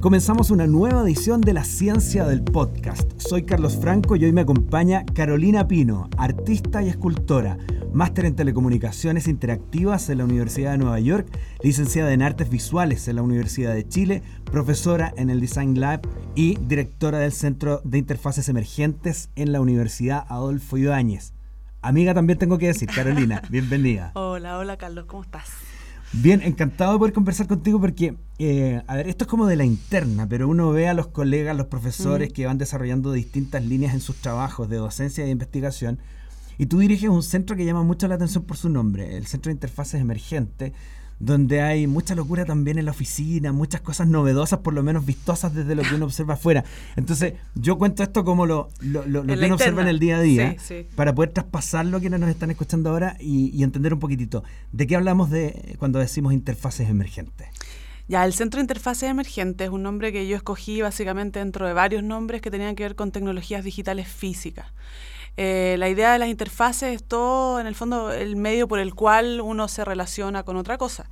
Comenzamos una nueva edición de La Ciencia del Podcast. Soy Carlos Franco y hoy me acompaña Carolina Pino, artista y escultora, máster en telecomunicaciones interactivas en la Universidad de Nueva York, licenciada en artes visuales en la Universidad de Chile, profesora en el Design Lab y directora del Centro de Interfaces Emergentes en la Universidad Adolfo Ibáñez. Amiga también tengo que decir, Carolina, bienvenida. Hola, hola Carlos, ¿cómo estás? Bien, encantado de poder conversar contigo porque, eh, a ver, esto es como de la interna, pero uno ve a los colegas, los profesores que van desarrollando distintas líneas en sus trabajos de docencia e investigación, y tú diriges un centro que llama mucho la atención por su nombre, el Centro de Interfaces Emergentes, donde hay mucha locura también en la oficina, muchas cosas novedosas, por lo menos vistosas desde lo que uno observa afuera. Entonces, yo cuento esto como lo, lo, lo, que uno observa en el día a día, para poder traspasarlo a quienes nos están escuchando ahora y, entender un poquitito. ¿De qué hablamos de cuando decimos interfaces emergentes? Ya, el Centro de Interfaces Emergentes es un nombre que yo escogí básicamente dentro de varios nombres que tenían que ver con tecnologías digitales físicas. Eh, la idea de las interfaces es todo, en el fondo, el medio por el cual uno se relaciona con otra cosa.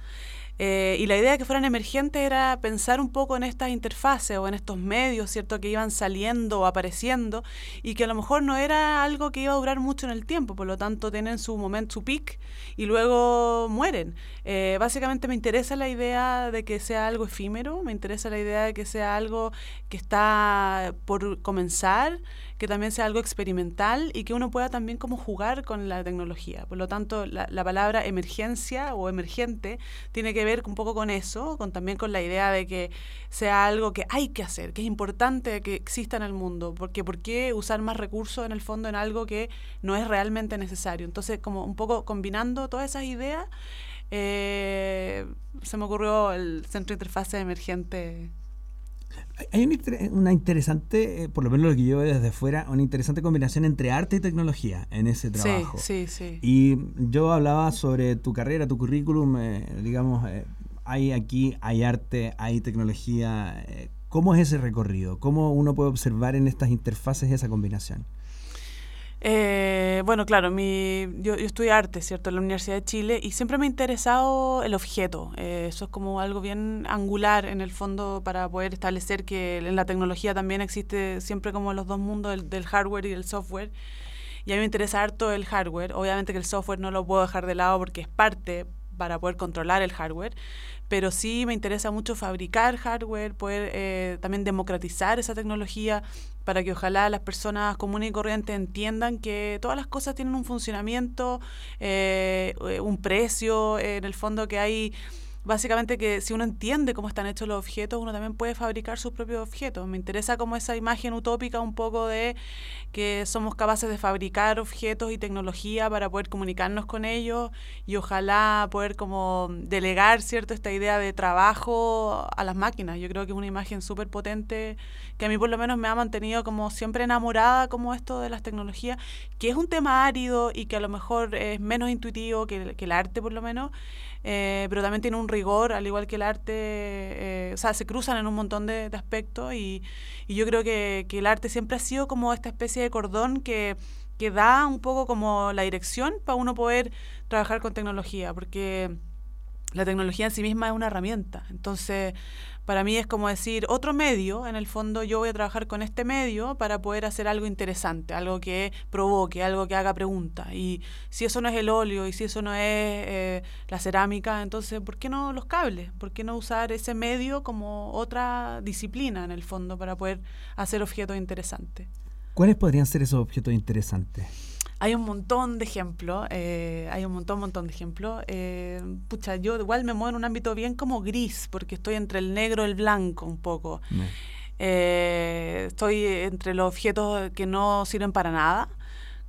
Eh, y la idea de que fueran emergentes era pensar un poco en estas interfaces o en estos medios, ¿cierto?, que iban saliendo o apareciendo y que a lo mejor no era algo que iba a durar mucho en el tiempo, por lo tanto tienen su momento, su peak y luego mueren. Eh, básicamente me interesa la idea de que sea algo efímero, me interesa la idea de que sea algo que está por comenzar, que también sea algo experimental y que uno pueda también como jugar con la tecnología. Por lo tanto, la, la palabra emergencia o emergente tiene que ver un poco con eso, con también con la idea de que sea algo que hay que hacer, que es importante que exista en el mundo, porque ¿por qué usar más recursos en el fondo en algo que no es realmente necesario? Entonces, como un poco combinando todas esas ideas, eh, se me ocurrió el centro de interfase emergente hay una, interesante, eh, por lo menos lo que yo veo desde fuera, una interesante combinación entre arte y tecnología en ese trabajo. Sí, sí, sí. Y yo hablaba sobre tu carrera, tu currículum, eh, digamos, eh, hay aquí, hay arte, hay tecnología. ¿Cómo es ese recorrido? ¿Cómo uno puede observar en estas interfaces esa combinación? Eh, bueno, claro, mi, yo, yo estudié arte, ¿cierto?, en la Universidad de Chile y siempre me ha interesado el objeto. Eh, eso es como algo bien angular en el fondo para poder establecer que en la tecnología también existe siempre como los dos mundos del, hardware y del software. Y a mí me interesa harto el hardware. Obviamente que el software no lo puedo dejar de lado porque es parte para poder controlar el hardware, pero sí me interesa mucho fabricar hardware, poder eh, también democratizar esa tecnología para que ojalá las personas comunes y corrientes entiendan que todas las cosas tienen un funcionamiento, eh, un precio, en el fondo que hay básicamente que si uno entiende cómo están hechos los objetos, uno también puede fabricar sus propios objetos. Me interesa como esa imagen utópica un poco de que somos capaces de fabricar objetos y tecnología para poder comunicarnos con ellos y ojalá poder como delegar, ¿cierto?, esta idea de trabajo a las máquinas. Yo creo que es una imagen súper potente que a mí por lo menos me ha mantenido como siempre enamorada como esto de las tecnologías, que es un tema árido y que a lo mejor es menos intuitivo que, que el arte por lo menos, eh, pero también tiene un rigor, al igual que el arte, eh, o sea, se cruzan en un montón de, aspectos y, yo creo que, el arte siempre ha sido como esta especie de cordón que, que da un poco como la dirección para uno poder trabajar con tecnología, porque la tecnología en sí misma es una herramienta. Entonces, para mí es como decir, otro medio, en el fondo yo voy a trabajar con este medio para poder hacer algo interesante, algo que provoque, algo que haga preguntas. Y si eso no es el óleo y si eso no es eh, la cerámica, entonces, ¿por qué no los cables? ¿Por qué no usar ese medio como otra disciplina, en el fondo, para poder hacer objetos interesantes? ¿Cuáles podrían ser esos objetos interesantes? Hay un montón de ejemplos, eh, hay un montón, montón de ejemplos. Eh, pucha, yo igual me muevo en un ámbito bien como gris, porque estoy entre el negro y el blanco un poco. Eh, estoy entre los objetos que no sirven para nada,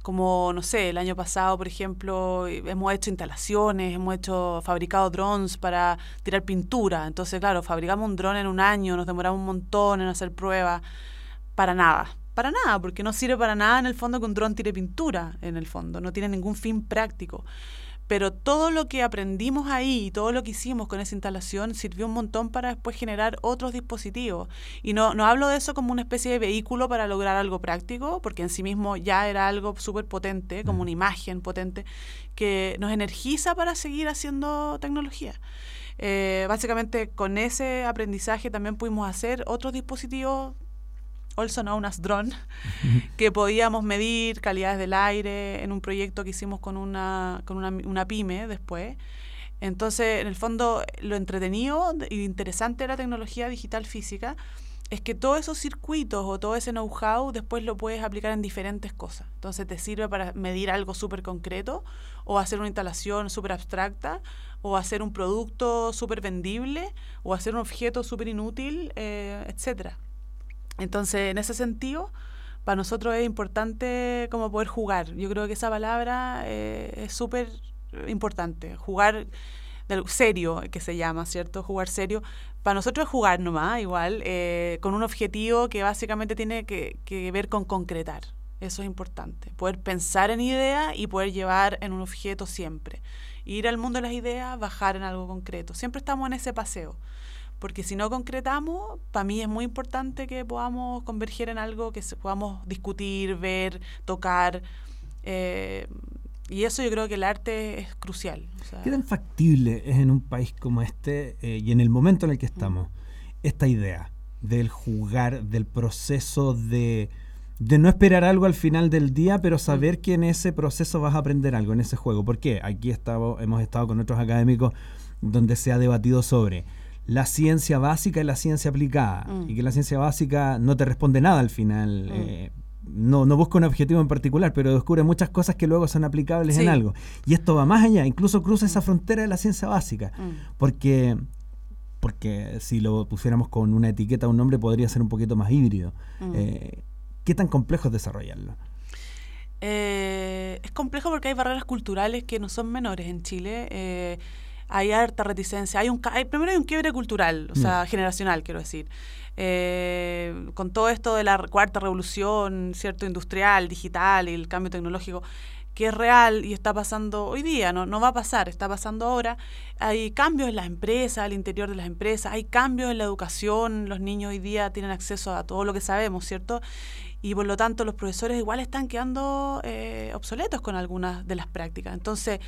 como, no sé, el año pasado, por ejemplo, hemos hecho instalaciones, hemos hecho, fabricado drones para tirar pintura. Entonces, claro, fabricamos un dron en un año, nos demoramos un montón en hacer pruebas, para nada para nada, porque no sirve para nada en el fondo que un dron tire pintura, en el fondo, no tiene ningún fin práctico. pero todo lo que aprendimos ahí y todo lo que hicimos con esa instalación sirvió un montón para después generar otros dispositivos. Y no, no hablo de eso como una especie de vehículo para lograr algo práctico, porque en sí mismo ya era algo súper potente, como una imagen potente, que nos energiza para seguir haciendo tecnología. Eh, básicamente con ese aprendizaje también pudimos hacer otros dispositivos also known as drone, que podíamos medir calidades del aire en un proyecto que hicimos con una, con una, una pyme después. Entonces, en el fondo, lo entretenido e interesante de la tecnología digital física es que todos esos circuitos o todo ese know-how después lo puedes aplicar en diferentes cosas. Entonces te sirve para medir algo súper concreto o hacer una instalación súper abstracta o hacer un producto súper vendible o hacer un objeto súper inútil, eh, etcétera. Entonces, en ese sentido, para nosotros es importante como poder jugar. Yo creo que esa palabra eh, es súper importante. Jugar serio, que se llama, ¿cierto? Jugar serio. Para nosotros es jugar nomás, igual, eh, con un objetivo que básicamente tiene que, que, ver con concretar. Eso es importante. Poder pensar en ideas y poder llevar en un objeto siempre. Ir al mundo de las ideas, bajar en algo concreto. Siempre estamos en ese paseo porque si no concretamos, para mí es muy importante que podamos converger en algo que podamos discutir, ver, tocar. Eh, y eso yo creo que el arte es crucial. ¿Qué tan factible es en un país como este eh, y en el momento en el que mm. estamos esta idea del jugar, del proceso de, de, no esperar algo al final del día, pero saber mm. que en ese proceso vas a aprender algo, en ese juego? ¿Por qué? Aquí estamos, hemos estado con otros académicos donde se ha debatido sobre la ciencia básica y la ciencia aplicada. Mm. Y que la ciencia básica no te responde nada al final. Mm. Eh, no, no, busca un objetivo en particular, pero descubre muchas cosas que luego son aplicables en algo. Y esto va más allá, incluso cruza esa mm. frontera de la ciencia básica. Porque, porque si lo pusiéramos con una etiqueta o un nombre, podría ser un poquito más híbrido. Eh, ¿Qué tan complejo es desarrollarlo? Eh, es complejo porque hay barreras culturales que no son menores en Chile hay harta reticencia. Hay un, primero hay un quiebre cultural, o sea, generacional, quiero decir. Eh, con todo esto de la cuarta revolución, cierto, industrial, digital y el cambio tecnológico, que es real y está pasando hoy día, no, no va a pasar, está pasando ahora. Hay cambios en las empresas, al interior de las empresas, hay cambios en la educación, los niños hoy día tienen acceso a todo lo que sabemos, ¿cierto? Y por lo tanto los profesores igual están quedando eh, obsoletos con algunas de las prácticas. Entonces,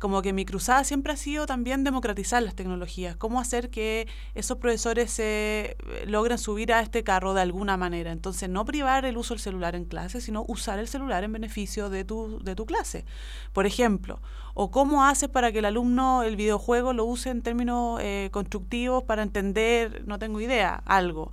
como que mi cruzada siempre ha sido también democratizar las tecnologías, cómo hacer que esos profesores se eh, logren subir a este carro de alguna manera. Entonces, no privar el uso del celular en clase, sino usar el celular en beneficio de tu, de tu clase. Por ejemplo, o cómo haces para que el alumno el videojuego lo use en términos eh, constructivos para entender, no tengo idea, algo.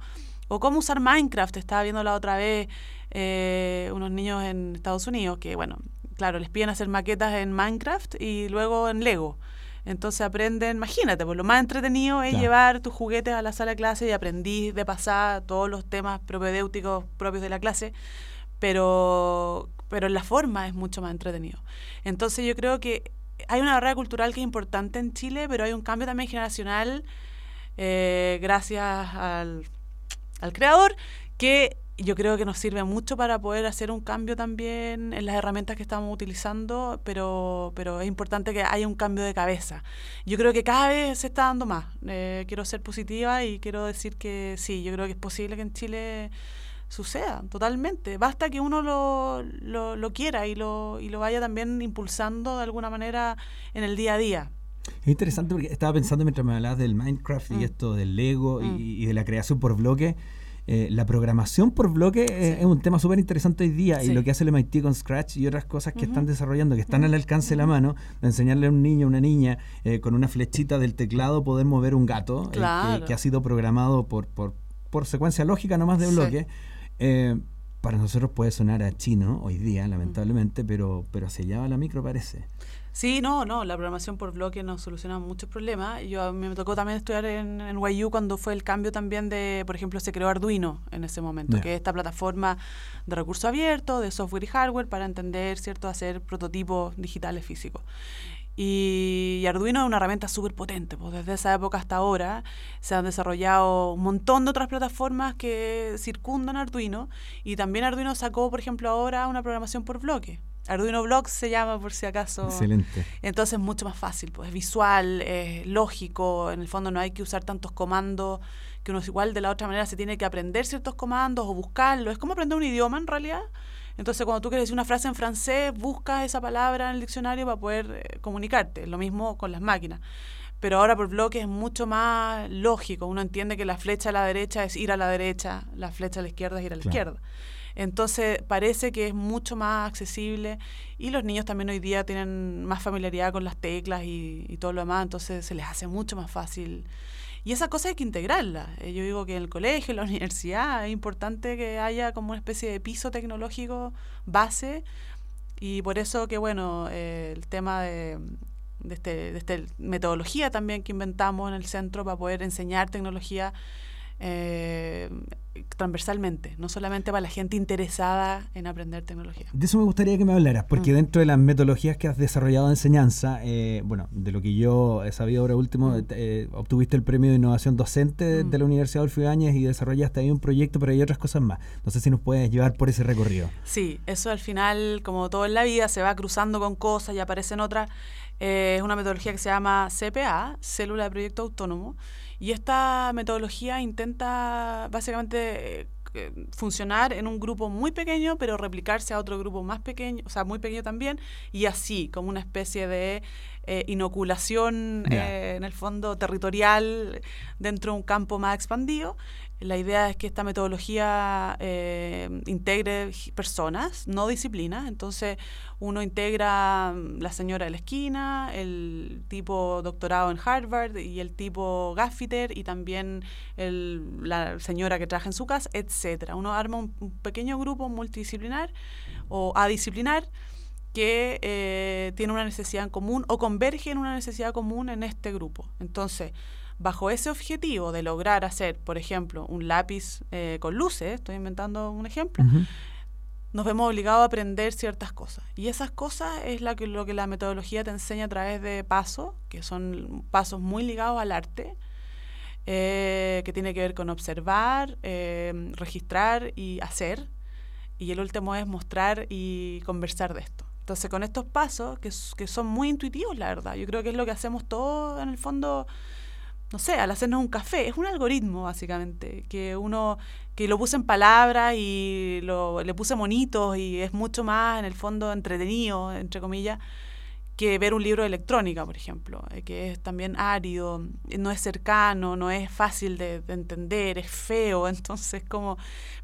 O cómo usar Minecraft, estaba viendo la otra vez eh, unos niños en Estados Unidos que, bueno, claro, les piden hacer maquetas en Minecraft y luego en Lego. Entonces aprenden, imagínate, pues lo más entretenido es llevar tus juguetes a la sala de clase y aprendí de pasar todos los temas propedéuticos propios de la clase, pero, pero en la forma es mucho más entretenido. Entonces yo creo que hay una barrera cultural que es importante en Chile, pero hay un cambio también generacional, eh, gracias al, al creador, que yo creo que nos sirve mucho para poder hacer un cambio también en las herramientas que estamos utilizando, pero, pero es importante que haya un cambio de cabeza. Yo creo que cada vez se está dando más. Eh, quiero ser positiva y quiero decir que sí, yo creo que es posible que en Chile suceda totalmente. Basta que uno lo, lo, lo quiera y lo, y lo vaya también impulsando de alguna manera en el día a día. Es interesante porque estaba pensando mientras me hablabas del Minecraft y mm. esto del Lego y, mm. y, de la creación por bloque eh, la programación por bloque eh, es un tema súper interesante hoy día y lo que hace el MIT con Scratch y otras cosas que están desarrollando, que están al alcance de la mano, de enseñarle a un niño o una niña eh, con una flechita del teclado poder mover un gato que, ha sido programado por, por, por secuencia lógica nomás de bloque. para nosotros puede sonar a chino hoy día, lamentablemente, pero, pero hacia allá va la micro parece. Sí, no, no, la programación por bloque nos soluciona muchos problemas. Yo a mí me tocó también estudiar en, en YU cuando fue el cambio también de, por ejemplo, se creó Arduino en ese momento, que es esta plataforma de recurso abierto, de software y hardware para entender, ¿cierto?, hacer prototipos digitales físicos. Y, Arduino es una herramienta súper potente, pues desde esa época hasta ahora se han desarrollado un montón de otras plataformas que circundan Arduino y también Arduino sacó, por ejemplo, ahora una programación por bloque. Arduino Blocks se llama por si acaso. Excelente. Entonces es mucho más fácil, pues es visual, es lógico, en el fondo no hay que usar tantos comandos que uno igual de la otra manera se tiene que aprender ciertos comandos o buscarlos. Es como aprender un idioma en realidad. Entonces cuando tú quieres decir una frase en francés, buscas esa palabra en el diccionario para poder eh, comunicarte. Lo mismo con las máquinas. Pero ahora por bloques es mucho más lógico. Uno entiende que la flecha a la derecha es ir a la derecha, la flecha a la izquierda es ir a la izquierda. Entonces parece que es mucho más accesible y los niños también hoy día tienen más familiaridad con las teclas y, todo lo demás, entonces se les hace mucho más fácil. Y esa cosa hay que integrarla. Eh, yo digo que en el colegio, en la universidad, es importante que haya como una especie de piso tecnológico base y por eso que, bueno, eh, el tema de, este, de esta metodología también que inventamos en el centro para poder enseñar tecnología eh, transversalmente, no solamente para la gente interesada en aprender tecnología. De eso me gustaría que me hablaras, porque mm. dentro de las metodologías que has desarrollado de enseñanza, eh, bueno, de lo que yo he sabido ahora último, mm. eh, obtuviste el premio de innovación docente mm. de, la Universidad Adolfo Ibáñez y desarrollaste ahí un proyecto, pero hay otras cosas más. No sé si nos puedes llevar por ese recorrido. Sí, eso al final, como todo en la vida, se va cruzando con cosas y aparecen otras. es una metodología que se llama CPA, Célula de Proyecto Autónomo y esta metodología intenta básicamente eh, funcionar en un grupo muy pequeño, pero replicarse a otro grupo más pequeño, o sea, muy pequeño también, y así, como una especie de eh, inoculación eh, en el fondo territorial dentro de un campo más expandido. La idea es que esta metodología eh, integre personas, no disciplinas. Entonces, uno integra mm, la señora de la esquina, el tipo doctorado en Harvard y el tipo gaffiter y también la señora que trabaja en su casa, etcétera. Uno arma un, pequeño grupo multidisciplinar o adisciplinar que eh, tiene una necesidad en común o converge en una necesidad común en este grupo. Entonces, Bajo ese objetivo de lograr hacer, por ejemplo, un lápiz eh, con luces, estoy inventando un ejemplo, nos vemos obligados a aprender ciertas cosas. Y esas cosas es la que, lo que la metodología te enseña a través de pasos, que son pasos muy ligados al arte, eh, que tiene que ver con observar, eh, registrar y hacer. Y el último es mostrar y conversar de esto. Entonces, con estos pasos, que, son muy intuitivos, la verdad, yo creo que es lo que hacemos todos en el fondo no sé, al hacernos un café. Es un algoritmo, básicamente, que uno, que lo puse en palabras y lo, le puse monitos y es mucho más, en el fondo, entretenido, entre comillas, que ver un libro de electrónica, por ejemplo, eh, que es también árido, no es cercano, no es fácil de, entender, es feo, entonces como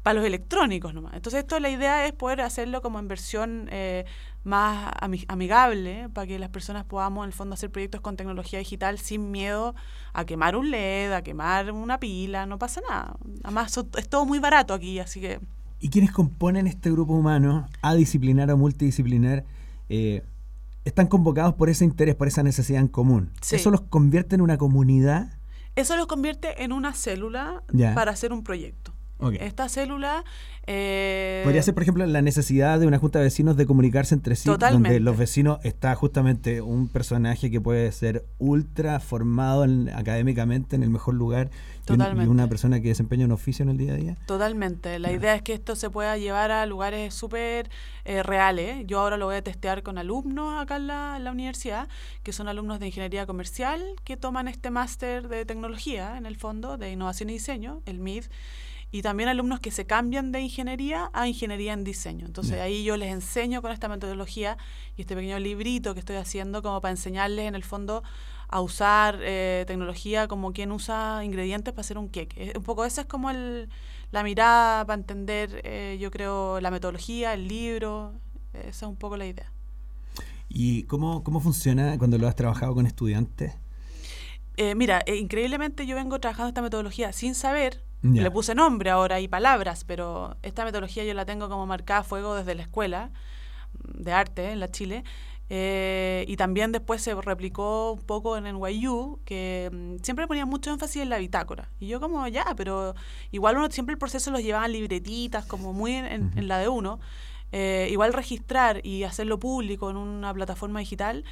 para los electrónicos nomás. Entonces esto la idea es poder hacerlo como en versión eh, más amigable para que las personas podamos en el fondo hacer proyectos con tecnología digital sin miedo a quemar un LED, a quemar una pila, no pasa nada. Además es todo muy barato aquí, así que... ¿Y quienes componen este grupo humano, adisciplinar o multidisciplinar, eh, están convocados por ese interés, por esa necesidad en común. ¿Eso los convierte en una comunidad? Eso los convierte en una célula para hacer un proyecto. Esta célula... Eh, Podría ser, por ejemplo, la necesidad de una junta de vecinos de comunicarse entre sí, donde los vecinos está justamente un personaje que puede ser ultra formado académicamente en el mejor lugar y, una persona que desempeña un oficio en el día a día. Totalmente. La idea es que esto se pueda llevar a lugares súper eh, reales. Yo ahora lo voy a testear con alumnos acá en la, en la universidad, que son alumnos de ingeniería comercial, que toman este máster de tecnología, en el fondo, de innovación y diseño, el MID y también alumnos que se cambian de ingeniería a ingeniería en diseño. Entonces ahí yo les enseño con esta metodología y este pequeño librito que estoy haciendo como para enseñarles en el fondo a usar eh, tecnología como quien usa ingredientes para hacer un cake. Eh, un poco esa es como el, la mirada para entender, eh, yo creo, la metodología, el libro, esa es un poco la idea. ¿Y cómo, cómo funciona cuando lo has trabajado con estudiantes? mira, increíblemente yo vengo trabajando esta metodología sin saber le puse nombre ahora y palabras, pero esta metodología yo la tengo como marcada a fuego desde la escuela de arte en la Chile. Eh, y también después se replicó un poco en NYU, que mm, siempre ponía mucho énfasis en la bitácora. Y yo como, ya, pero igual uno siempre el proceso los llevaba en libretitas, como muy en, la de uno. Eh, igual registrar y hacerlo público en una plataforma digital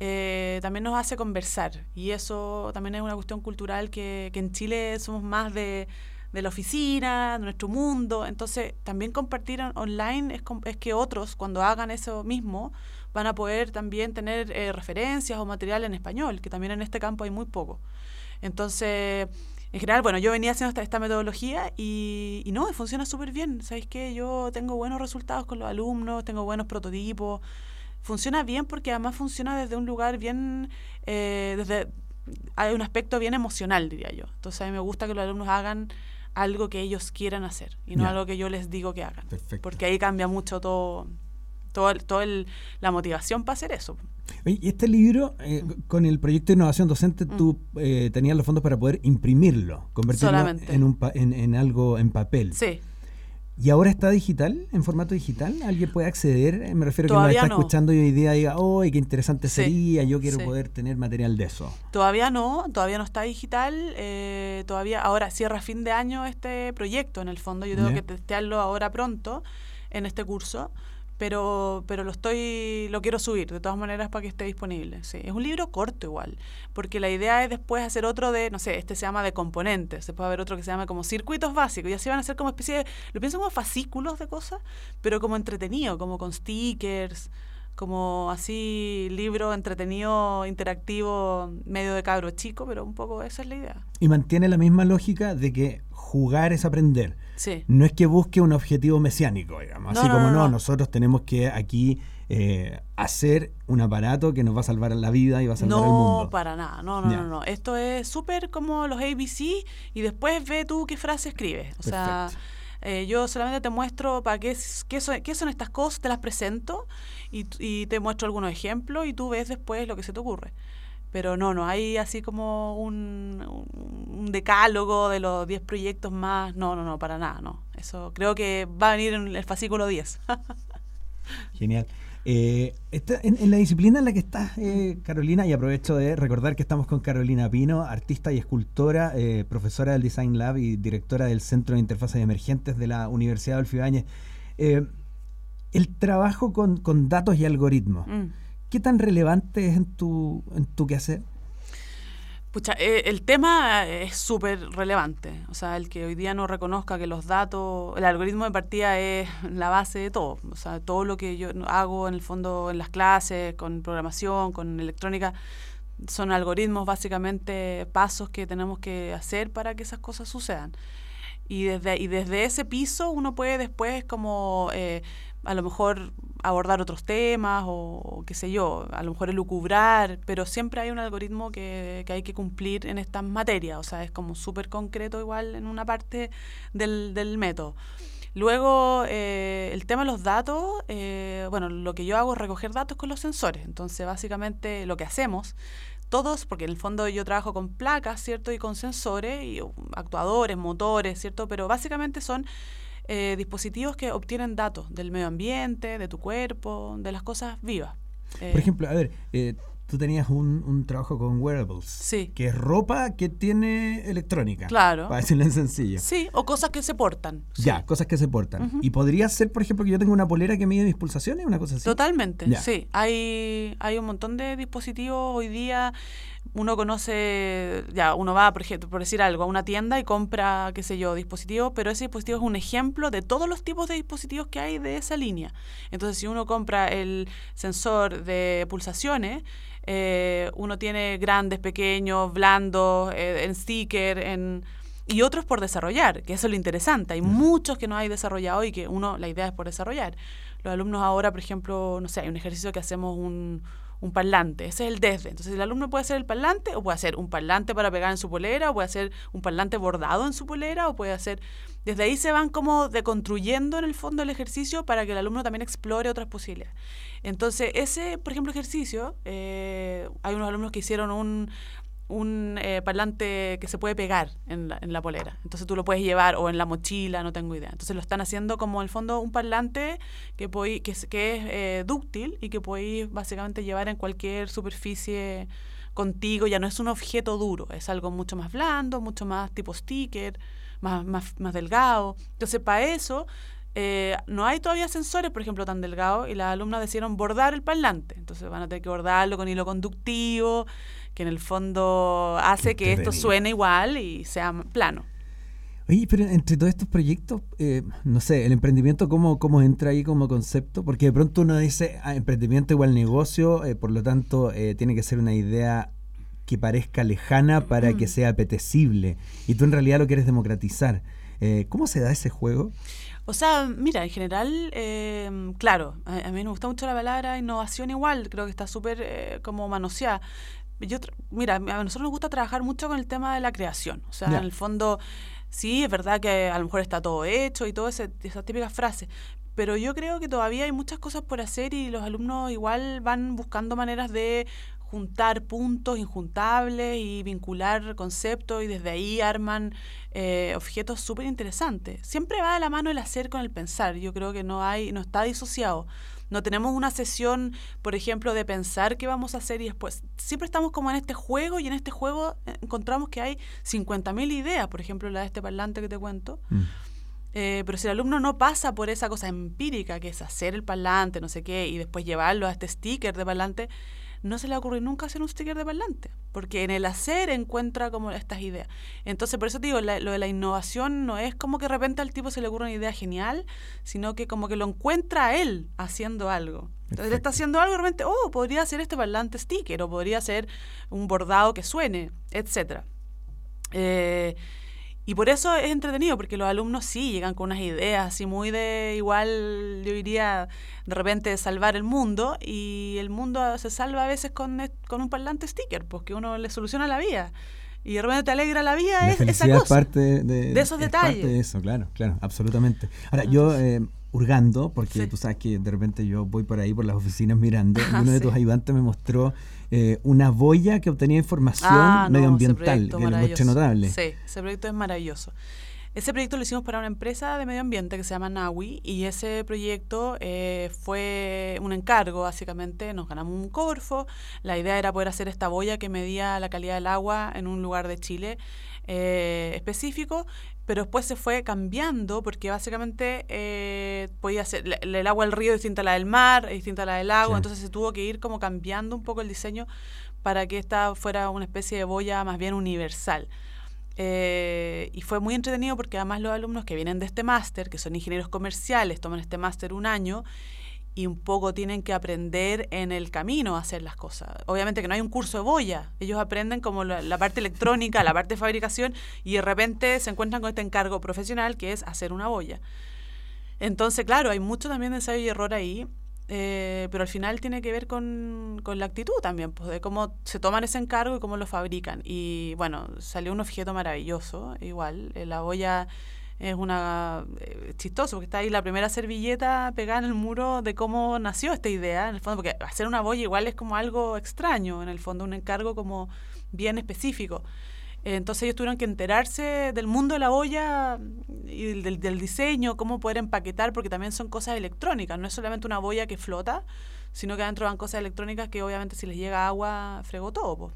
eh, también nos hace conversar. Y eso también es una cuestión cultural que, que en Chile somos más de, de la oficina, de nuestro mundo. Entonces, también compartir online es, es que otros, cuando hagan eso mismo, van a poder también tener eh, referencias o material en español, que también en este campo hay muy poco. Entonces, en general, bueno, yo venía haciendo esta, esta metodología y, y, no, funciona súper bien. ¿Sabéis qué? Yo tengo buenos resultados con los alumnos, tengo buenos prototipos. Funciona bien porque además funciona desde un lugar bien, eh, desde, hay un aspecto bien emocional, diría yo. Entonces a mí me gusta que los alumnos hagan algo que ellos quieran hacer y no algo que yo les digo que hagan. Porque ahí cambia mucho todo, todo, todo el, la motivación para hacer eso. y este libro, eh, mm. con el proyecto de innovación docente, mm. tú eh, tenías los fondos para poder imprimirlo, convertirlo en, un en, en, algo en papel. Sí. ¿Y ahora está digital, en formato digital? ¿Alguien puede acceder? Eh, me refiero a que nos está escuchando y hoy día diga, oh, qué interesante sería, yo quiero poder tener material de eso. Todavía no, todavía no está digital. Eh, todavía, ahora cierra fin de año este proyecto, en el fondo. Yo tengo que testearlo ahora pronto en este curso pero, pero lo estoy, lo quiero subir de todas maneras para que esté disponible. Sí. Es un libro corto igual, porque la idea es después hacer otro de, no sé, este se llama de componentes, se puede haber otro que se llama como circuitos básicos, y así van a ser como especie de, lo pienso como fascículos de cosas, pero como entretenido, como con stickers, como así libro entretenido, interactivo, medio de cabro chico, pero un poco esa es la idea. Y mantiene la misma lógica de que jugar es aprender Sí. No es que busque un objetivo mesiánico, digamos. Así como no, nosotros tenemos que aquí eh, hacer un aparato que nos va a salvar la vida y va a salvar el mundo. No, para nada. No, no, no, no. Esto es súper como los ABC y después ve tú qué frase escribes. O sea. Eh, yo solamente te muestro para qué, qué, son, qué son estas cosas, te las presento y, y te muestro algunos ejemplos y tú ves después lo que se te ocurre. Pero no, no hay así como un, un decálogo de los 10 proyectos más. No, no, no, para nada, no. Eso creo que va a venir en el fascículo 10. Genial. Eh, en, la disciplina en la que estás, eh, Carolina, y aprovecho de recordar que estamos con Carolina Pino, artista y escultora, eh, profesora del Design Lab y directora del Centro de Interfaces Emergentes de la Universidad de Olfibañez. el trabajo con, con, datos y algoritmos. Mm. ¿Qué tan relevante es en tu, en tu quehacer? Pucha, eh, el tema es súper relevante. O sea, el que hoy día no reconozca que los datos, el algoritmo de partida es la base de todo. O sea, todo lo que yo hago en el fondo en las clases, con programación, con electrónica, son algoritmos básicamente, pasos que tenemos que hacer para que esas cosas sucedan. Y desde, y desde ese piso uno puede después como eh, a lo mejor abordar otros temas o, qué sé yo, a lo mejor elucubrar, pero siempre hay un algoritmo que, que hay que cumplir en estas materias, o sea, es como súper concreto igual en una parte del, del método. Luego, eh, el tema de los datos, eh, bueno, lo que yo hago es recoger datos con los sensores, entonces básicamente lo que hacemos todos, porque en el fondo yo trabajo con placas, ¿cierto? Y con sensores, y actuadores, motores, ¿cierto? Pero básicamente son eh, dispositivos que obtienen datos del medio ambiente, de tu cuerpo, de las cosas vivas. Por eh, ejemplo, a ver, eh, tú tenías un, un, trabajo con wearables. Sí. Que es ropa que tiene electrónica. Claro. Para decirlo en sencillo. Sí, o cosas que se portan. Ya, cosas que se portan. Y podría ser, por ejemplo, que yo tenga una polera que mide mis pulsaciones, una cosa así. Totalmente, sí. Hay, hay un montón de dispositivos hoy día uno conoce, ya, uno va, por ejemplo, por decir algo, a una tienda y compra, qué sé yo, dispositivos, pero ese dispositivo es un ejemplo de todos los tipos de dispositivos que hay de esa línea. Entonces, si uno compra el sensor de pulsaciones, eh, uno tiene grandes, pequeños, blandos, eh, en sticker, en y otros por desarrollar, que eso es lo interesante. Hay muchos que no hay desarrollado y que uno, la idea es por desarrollar. Los alumnos ahora, por ejemplo, no sé, hay un ejercicio que hacemos un, un parlante. Ese es el desde. Entonces el alumno puede hacer el parlante o puede hacer un parlante para pegar en su polera o puede hacer un parlante bordado en su polera o puede hacer... Desde ahí se van como deconstruyendo en el fondo el ejercicio para que el alumno también explore otras posibilidades. Entonces ese, por ejemplo, ejercicio, eh, hay unos alumnos que hicieron un, un eh, parlante que se puede pegar en la, en la, polera. Entonces tú lo puedes llevar o en la mochila, no tengo idea. Entonces lo están haciendo como en el fondo un parlante que, es, que es eh, dúctil y que podéis básicamente llevar en cualquier superficie contigo. Ya no es un objeto duro, es algo mucho más blando, mucho más tipo sticker, más, más, más delgado. Entonces para eso eh, no hay todavía sensores, por ejemplo, tan delgados y las alumnas decidieron bordar el parlante. Entonces van a tener que bordarlo con hilo conductivo que en el fondo hace que esto suene igual y sea plano. Oye, pero entre todos estos proyectos, eh, no sé, el emprendimiento, ¿cómo, ¿cómo entra ahí como concepto? Porque de pronto uno dice, ah, emprendimiento igual negocio, eh, por lo tanto, eh, tiene que ser una idea que parezca lejana para que mm. sea apetecible. Y tú en realidad lo quieres democratizar. ¿Cómo se da ese juego? O sea, mira, en general, claro, a, mí me gusta mucho la palabra innovación igual, creo que está súper como manoseada. Yo, mira, a nosotros nos gusta trabajar mucho con el tema de la creación. O sea, en el fondo sí, es verdad que a lo mejor está todo hecho y todas esas típicas frases, pero yo creo que todavía hay muchas cosas por hacer y los alumnos igual van buscando maneras de juntar puntos injuntables y vincular conceptos y desde ahí arman eh, objetos súper interesantes. Siempre va de la mano el hacer con el pensar, yo creo que no hay, no está disociado. No tenemos una sesión, por ejemplo, de pensar qué vamos a hacer y después. Siempre estamos como en este juego y en este juego encontramos que hay 50.000 ideas, por ejemplo, la de este parlante que te cuento. Mm. Eh, pero si el alumno no pasa por esa cosa empírica que es hacer el parlante, no sé qué, y después llevarlo a este sticker de parlante, no se le ocurre nunca hacer un sticker de parlante, porque en el hacer encuentra como estas ideas. Entonces, por eso te digo, lo de la innovación no es como que de repente al tipo se le ocurre una idea genial, sino que como que lo encuentra él haciendo algo. Entonces, él está haciendo algo y de repente, oh, podría ser este parlante sticker, o podría ser un bordado que suene, etcétera. Eh, y por eso es entretenido, porque los alumnos sí llegan con unas ideas así muy de igual, yo diría, de repente salvar el mundo, y el mundo se salva a veces con, con un parlante sticker, porque uno le soluciona la vida. Y de repente te alegra la vida, es esa cosa. parte de, esos detalles. Parte de eso, claro, claro, absolutamente. Ahora, yo eh, hurgando, porque tú sabes que de repente yo voy por ahí por las oficinas mirando, y uno de tus ayudantes me mostró eh, una boya que obtenía información ah, medioambiental, que es notable. Sí, ese proyecto es maravilloso. Ese proyecto lo hicimos para una empresa de medio ambiente que se llama Nawi y ese proyecto eh, fue un encargo, básicamente. Nos ganamos un corfo. La idea era poder hacer esta boya que medía la calidad del agua en un lugar de Chile eh, específico pero después se fue cambiando porque básicamente eh, podía ser el, agua del río es distinta a la del mar, es distinta a la del agua, entonces se tuvo que ir como cambiando un poco el diseño para que esta fuera una especie de boya más bien universal. Eh, y fue muy entretenido porque además los alumnos que vienen de este máster, que son ingenieros comerciales, toman este máster un año y un poco tienen que aprender en el camino a hacer las cosas. Obviamente que no hay un curso de boya, ellos aprenden como la, parte electrónica, la parte de fabricación y de repente se encuentran con este encargo profesional que es hacer una boya. Entonces, claro, hay mucho también de ensayo y error ahí, eh, pero al final tiene que ver con, con, la actitud también, pues de cómo se toman ese encargo y cómo lo fabrican. Y bueno, salió un objeto maravilloso, igual, eh, la boya es una eh, chistoso porque está ahí la primera servilleta pegada en el muro de cómo nació esta idea en el fondo porque hacer una boya igual es como algo extraño en el fondo un encargo como bien específico. Entonces ellos tuvieron que enterarse del mundo de la boya y del, del, diseño cómo poder empaquetar porque también son cosas electrónicas no es solamente una boya que flota sino que adentro van cosas electrónicas que obviamente si les llega agua fregó todo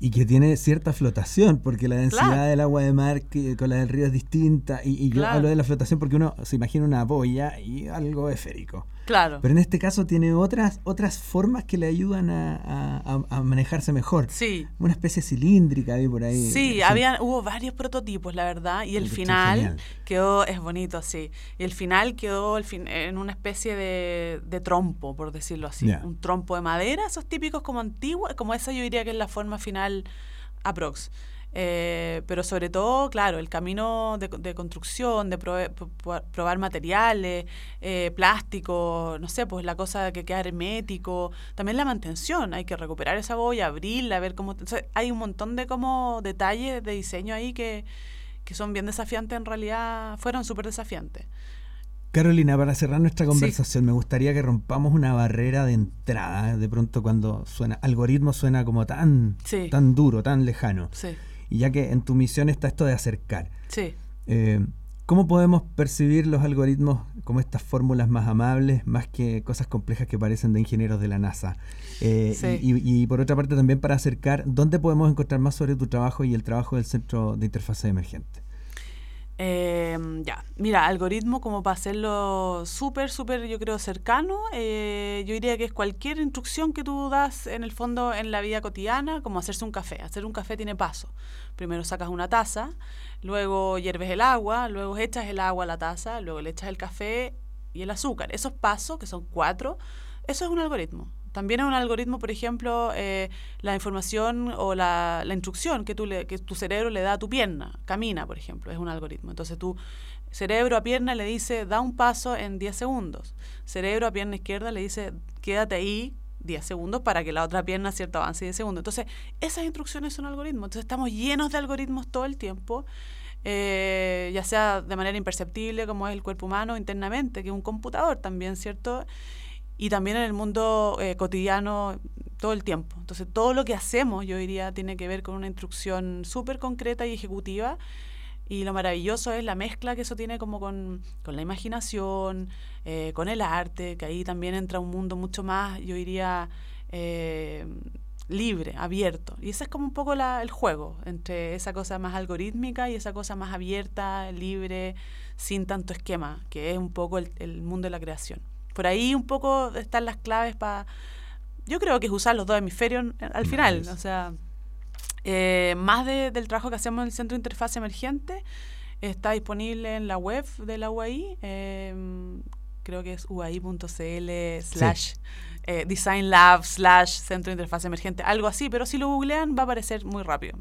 y que tiene cierta flotación, porque la densidad del agua de mar con la del río es distinta. Y, y yo hablo de la flotación porque uno se imagina una boya y algo esférico. Claro. Pero en este caso tiene otras, otras formas que le ayudan a, manejarse mejor. Sí. Una especie cilíndrica ahí por ahí. Sí, había, hubo varios prototipos, la verdad, y el final quedó, es bonito, sí. Y el final quedó el fin, en una especie de, de trompo, por decirlo así. Un trompo de madera, esos típicos como antiguos, como esa yo diría que es la forma final aprox. Eh, pero sobre todo, claro, el camino de, construcción, de probar materiales, eh, plástico, no sé, pues la cosa de que queda hermético, también la mantención, hay que recuperar esa boya, abrirla, ver cómo... hay un montón de como detalles de diseño ahí que, que son bien desafiantes, en realidad fueron súper desafiantes. Carolina, para cerrar nuestra conversación, me gustaría que rompamos una barrera de entrada. De pronto, cuando suena, algoritmo suena como tan, tan duro, tan lejano. Sí. Y ya que en tu misión está esto de acercar. Sí. Eh, ¿Cómo podemos percibir los algoritmos como estas fórmulas más amables, más que cosas complejas que parecen de ingenieros de la NASA? Eh, y, por otra parte también para acercar, ¿dónde podemos encontrar más sobre tu trabajo y el trabajo del Centro de Interfase Emergente? Em, ya, mira, algoritmo como para hacerlo súper, súper, yo creo, cercano, eh, yo diría que es cualquier instrucción que tú das en el fondo en la vida cotidiana, como hacerse un café. Hacer un café tiene paso. Primero sacas una taza, luego hierves el agua, luego echas el agua a la taza, luego le echas el café y el azúcar. Esos pasos, que son cuatro, eso es un algoritmo. También es un algoritmo, por ejemplo, eh, la información o la, instrucción que, le, que tu cerebro le da a tu pierna. Camina, por ejemplo, es un algoritmo. Entonces tu cerebro a pierna le dice, da un paso en 10 segundos. Cerebro a pierna izquierda le dice, quédate ahí 10 segundos para que la otra pierna cierto avance 10 segundos. Entonces, esas instrucciones son algoritmos. Entonces, estamos llenos de algoritmos todo el tiempo. Eh, ya sea de manera imperceptible como es el cuerpo humano internamente, que es un computador también, ¿cierto? Y también en el mundo eh, cotidiano todo el tiempo. Entonces, todo lo que hacemos, yo diría, tiene que ver con una instrucción súper concreta y ejecutiva. Y lo maravilloso es la mezcla que eso tiene como con, con la imaginación, eh, con el arte, que ahí también entra un mundo mucho más, yo diría, eh, libre, abierto. Y ese es como un poco la, el juego entre esa cosa más algorítmica y esa cosa más abierta, libre, sin tanto esquema, que es un poco el, el mundo de la creación por ahí un poco están las claves para... Yo creo que es usar los dos hemisferios al final, o sea, eh, más del trabajo que hacemos en el Centro de Interfaz Emergente está disponible en la web de la UAI, em, creo que es uai.cl slash eh, design lab slash Centro de Interfaz Emergente, algo así, pero si lo googlean va a aparecer muy rápido.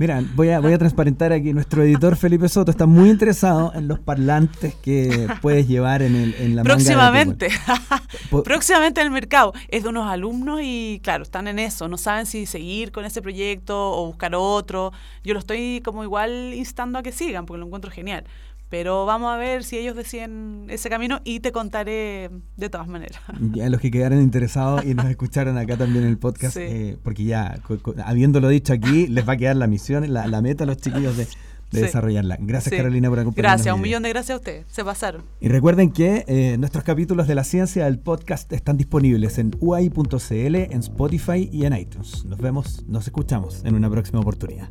Mira, voy a, voy a transparentar aquí. Nuestro editor Felipe Soto está muy interesado en los parlantes que puedes llevar en, el, en la Próximamente. Próximamente en el mercado. Es de unos alumnos y, claro, están en eso. No saben si seguir con ese proyecto o buscar otro. Yo lo estoy como igual instando a que sigan porque lo encuentro genial. Pero vamos a ver si ellos deciden ese camino y te contaré de todas maneras. Ya los que quedaron interesados y nos escucharon acá también en el podcast, eh, porque ya habiéndolo dicho aquí, les va a quedar la misión, la, la meta a los chiquillos de, desarrollarla. Gracias Carolina por acompañarnos. Gracias, un millón de gracias a ustedes, se pasaron. Y recuerden que eh, nuestros capítulos de la ciencia del podcast están disponibles en uai.cl, en Spotify y en iTunes. Nos vemos, nos escuchamos en una próxima oportunidad.